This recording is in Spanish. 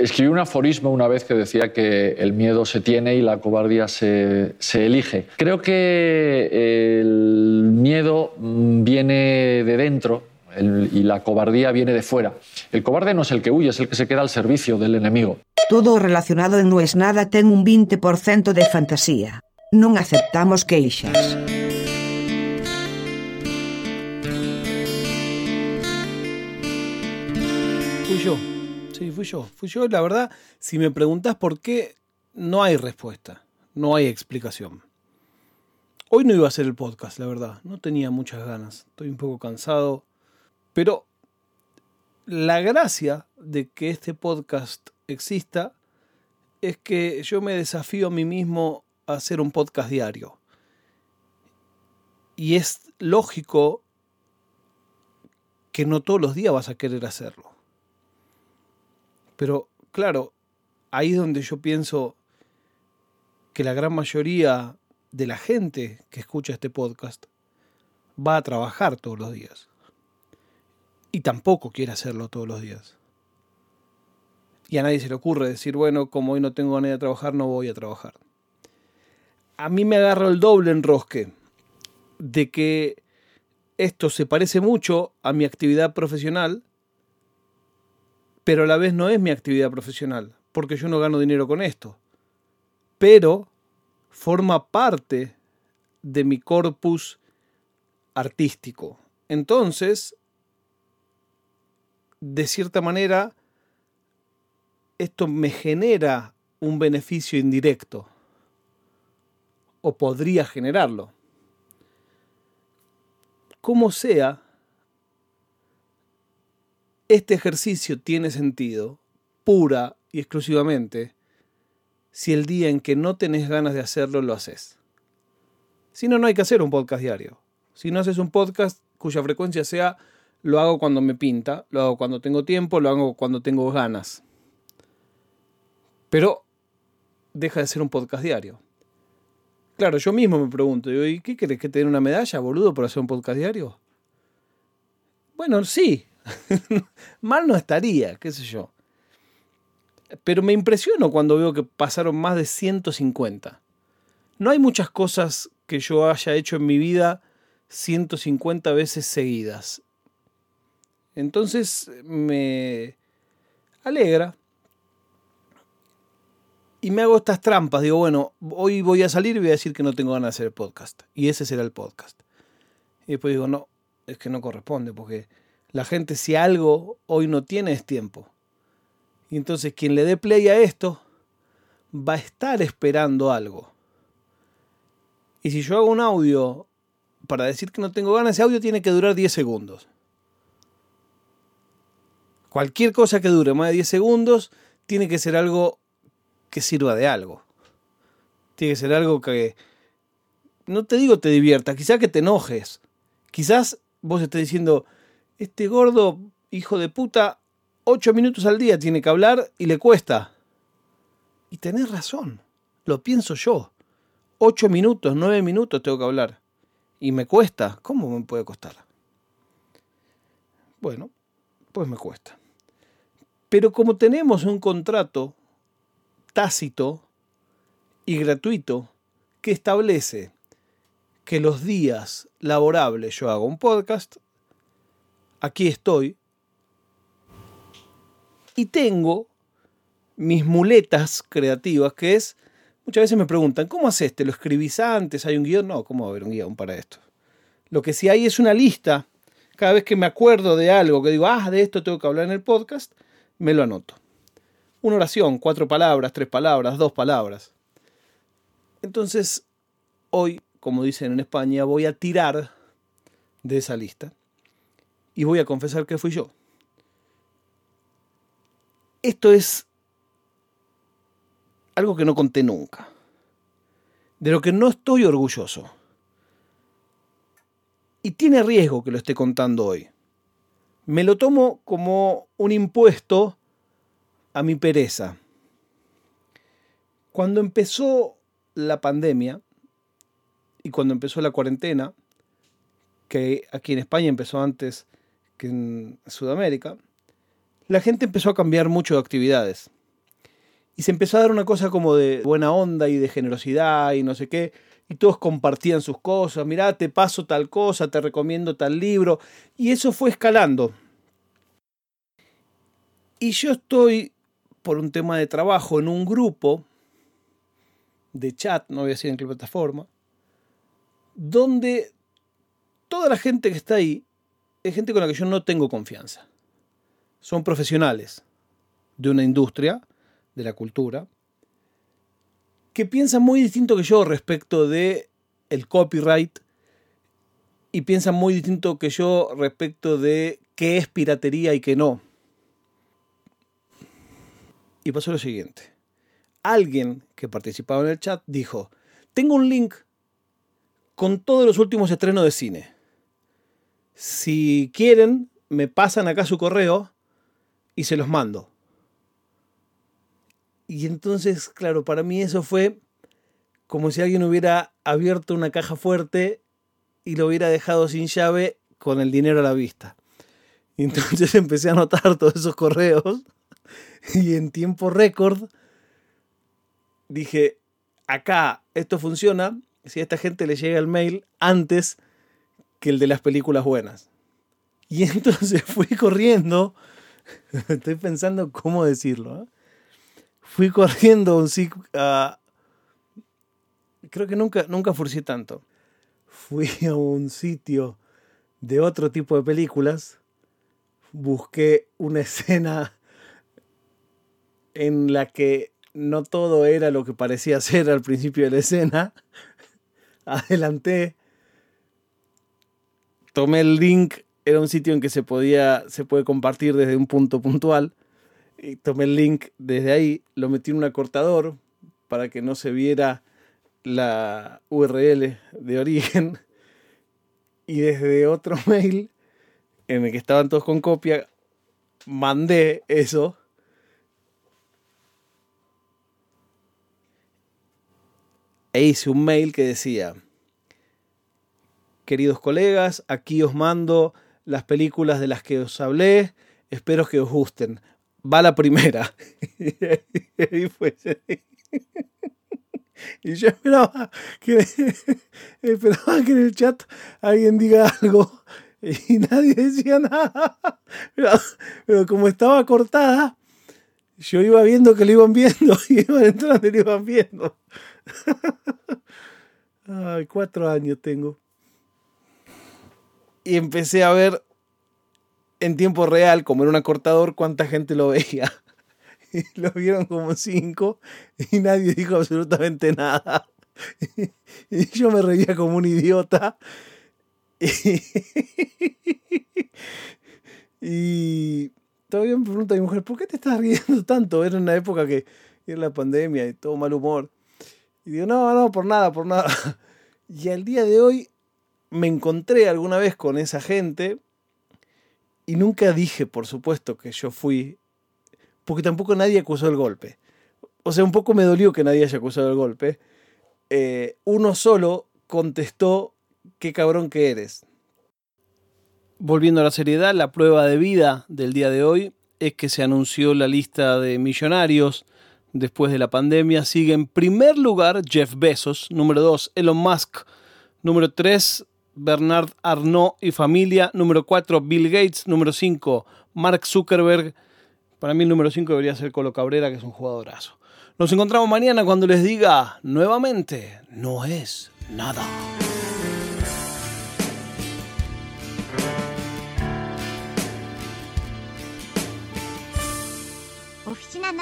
Escribí un aforismo una vez que decía que el miedo se tiene y la cobardía se, se elige. Creo que el miedo mm, viene de dentro el- y la cobardía viene de fuera. El cobarde no es el que huye, es el que se queda al servicio del enemigo. Todo relacionado en No es nada ten un 20% de fantasía. Non aceptamos queixas. Yo. Sí, fui yo. Fui yo. La verdad, si me preguntás por qué, no hay respuesta. No hay explicación. Hoy no iba a hacer el podcast, la verdad. No tenía muchas ganas. Estoy un poco cansado. Pero la gracia de que este podcast exista es que yo me desafío a mí mismo a hacer un podcast diario. Y es lógico que no todos los días vas a querer hacerlo. Pero claro, ahí es donde yo pienso que la gran mayoría de la gente que escucha este podcast va a trabajar todos los días. Y tampoco quiere hacerlo todos los días. Y a nadie se le ocurre decir, bueno, como hoy no tengo ganas de trabajar, no voy a trabajar. A mí me agarra el doble enrosque de que esto se parece mucho a mi actividad profesional, pero a la vez no es mi actividad profesional, porque yo no gano dinero con esto. Pero forma parte de mi corpus artístico. Entonces, de cierta manera, esto me genera un beneficio indirecto, o podría generarlo. Como sea, este ejercicio tiene sentido pura y exclusivamente si el día en que no tenés ganas de hacerlo lo haces. Si no, no hay que hacer un podcast diario. Si no haces un podcast cuya frecuencia sea lo hago cuando me pinta, lo hago cuando tengo tiempo, lo hago cuando tengo ganas. Pero deja de ser un podcast diario. Claro, yo mismo me pregunto, ¿y qué querés que te den una medalla, boludo, por hacer un podcast diario? Bueno, sí. Mal no estaría, qué sé yo. Pero me impresiono cuando veo que pasaron más de 150. No hay muchas cosas que yo haya hecho en mi vida 150 veces seguidas. Entonces me alegra. Y me hago estas trampas. Digo, bueno, hoy voy a salir y voy a decir que no tengo ganas de hacer el podcast. Y ese será el podcast. Y después digo, no, es que no corresponde, porque la gente si algo hoy no tiene es tiempo. Y entonces quien le dé play a esto va a estar esperando algo. Y si yo hago un audio para decir que no tengo ganas, ese audio tiene que durar 10 segundos. Cualquier cosa que dure más de 10 segundos tiene que ser algo que sirva de algo. Tiene que ser algo que, no te digo te divierta, quizás que te enojes. Quizás vos estés diciendo, este gordo hijo de puta, 8 minutos al día tiene que hablar y le cuesta. Y tenés razón, lo pienso yo. 8 minutos, 9 minutos tengo que hablar. Y me cuesta. ¿Cómo me puede costar? Bueno, pues me cuesta. Pero como tenemos un contrato tácito y gratuito que establece que los días laborables yo hago un podcast, aquí estoy y tengo mis muletas creativas, que es, muchas veces me preguntan, ¿cómo haces? ¿Te lo escribís antes? ¿Hay un guion? No, ¿cómo va a haber un guion para esto? Lo que sí hay es una lista. Cada vez que me acuerdo de algo, que digo, ah, de esto tengo que hablar en el podcast, me lo anoto. Una oración, cuatro palabras, tres palabras, dos palabras. Entonces, hoy, como dicen en España, voy a tirar de esa lista y voy a confesar que fui yo. Esto es algo que no conté nunca, de lo que no estoy orgulloso. Y tiene riesgo que lo esté contando hoy. Me lo tomo como un impuesto a mi pereza. Cuando empezó la pandemia y cuando empezó la cuarentena, que aquí en España empezó antes que en Sudamérica, la gente empezó a cambiar mucho de actividades. Y se empezó a dar una cosa como de buena onda y de generosidad y no sé qué. Y todos compartían sus cosas. Mirá, te paso tal cosa, te recomiendo tal libro. Y eso fue escalando. Y yo estoy, por un tema de trabajo, en un grupo de chat, no voy a decir en qué plataforma, donde toda la gente que está ahí es gente con la que yo no tengo confianza. Son profesionales de una industria, de la cultura, que piensan muy distinto que yo respecto de el copyright y piensan muy distinto que yo respecto de qué es piratería y qué no. Y pasó lo siguiente. Alguien que participaba en el chat dijo, tengo un link con todos los últimos estrenos de cine. Si quieren, me pasan acá su correo y se los mando. Y entonces, claro, para mí eso fue como si alguien hubiera abierto una caja fuerte y lo hubiera dejado sin llave con el dinero a la vista. Entonces empecé a anotar todos esos correos y en tiempo récord dije, acá esto funciona si a esta gente le llega el mail antes que el de las películas buenas. Y entonces fui corriendo, estoy pensando cómo decirlo, ¿eh? fui corriendo un a... creo que nunca, nunca forcé tanto. Fui a un sitio de otro tipo de películas, busqué una escena en la que no todo era lo que parecía ser al principio de la escena. Adelanté, tomé el link, era un sitio en que se podía, se puede compartir desde un punto puntual. Y tomé el link desde ahí, lo metí en un acortador para que no se viera la URL de origen. Y desde otro mail, en el que estaban todos con copia, mandé eso e hice un mail que decía, queridos colegas, aquí os mando las películas de las que os hablé, espero que os gusten. Va la primera. y yo esperaba que, esperaba que en el chat alguien diga algo y nadie decía nada. Pero, pero como estaba cortada, yo iba viendo que lo iban viendo y iban entrando y lo iban viendo. Ay, cuatro años tengo. Y empecé a ver en tiempo real, como en un acortador, cuánta gente lo veía. Y lo vieron como cinco y nadie dijo absolutamente nada. Y yo me reía como un idiota. Y, todavía me pregunta mi mujer, ¿por qué te estás riendo tanto? Era una época que era la pandemia y todo mal humor. Y digo, no, no, por nada, por nada. Y al día de hoy me encontré alguna vez con esa gente y nunca dije, por supuesto, que yo fui, porque tampoco nadie acusó el golpe. O sea, un poco me dolió que nadie haya acusado el golpe. Eh, uno solo contestó, qué cabrón que eres. Volviendo a la seriedad, la prueba de vida del día de hoy es que se anunció la lista de millonarios después de la pandemia. Sigue en primer lugar Jeff Bezos, número 2 Elon Musk, número 3 Bernard Arnault y familia, número 4 Bill Gates, número 5 Mark Zuckerberg. Para mí el número 5 debería ser Colo Cabrera, que es un jugadorazo. Nos encontramos mañana cuando les diga nuevamente, no es nada. Oficina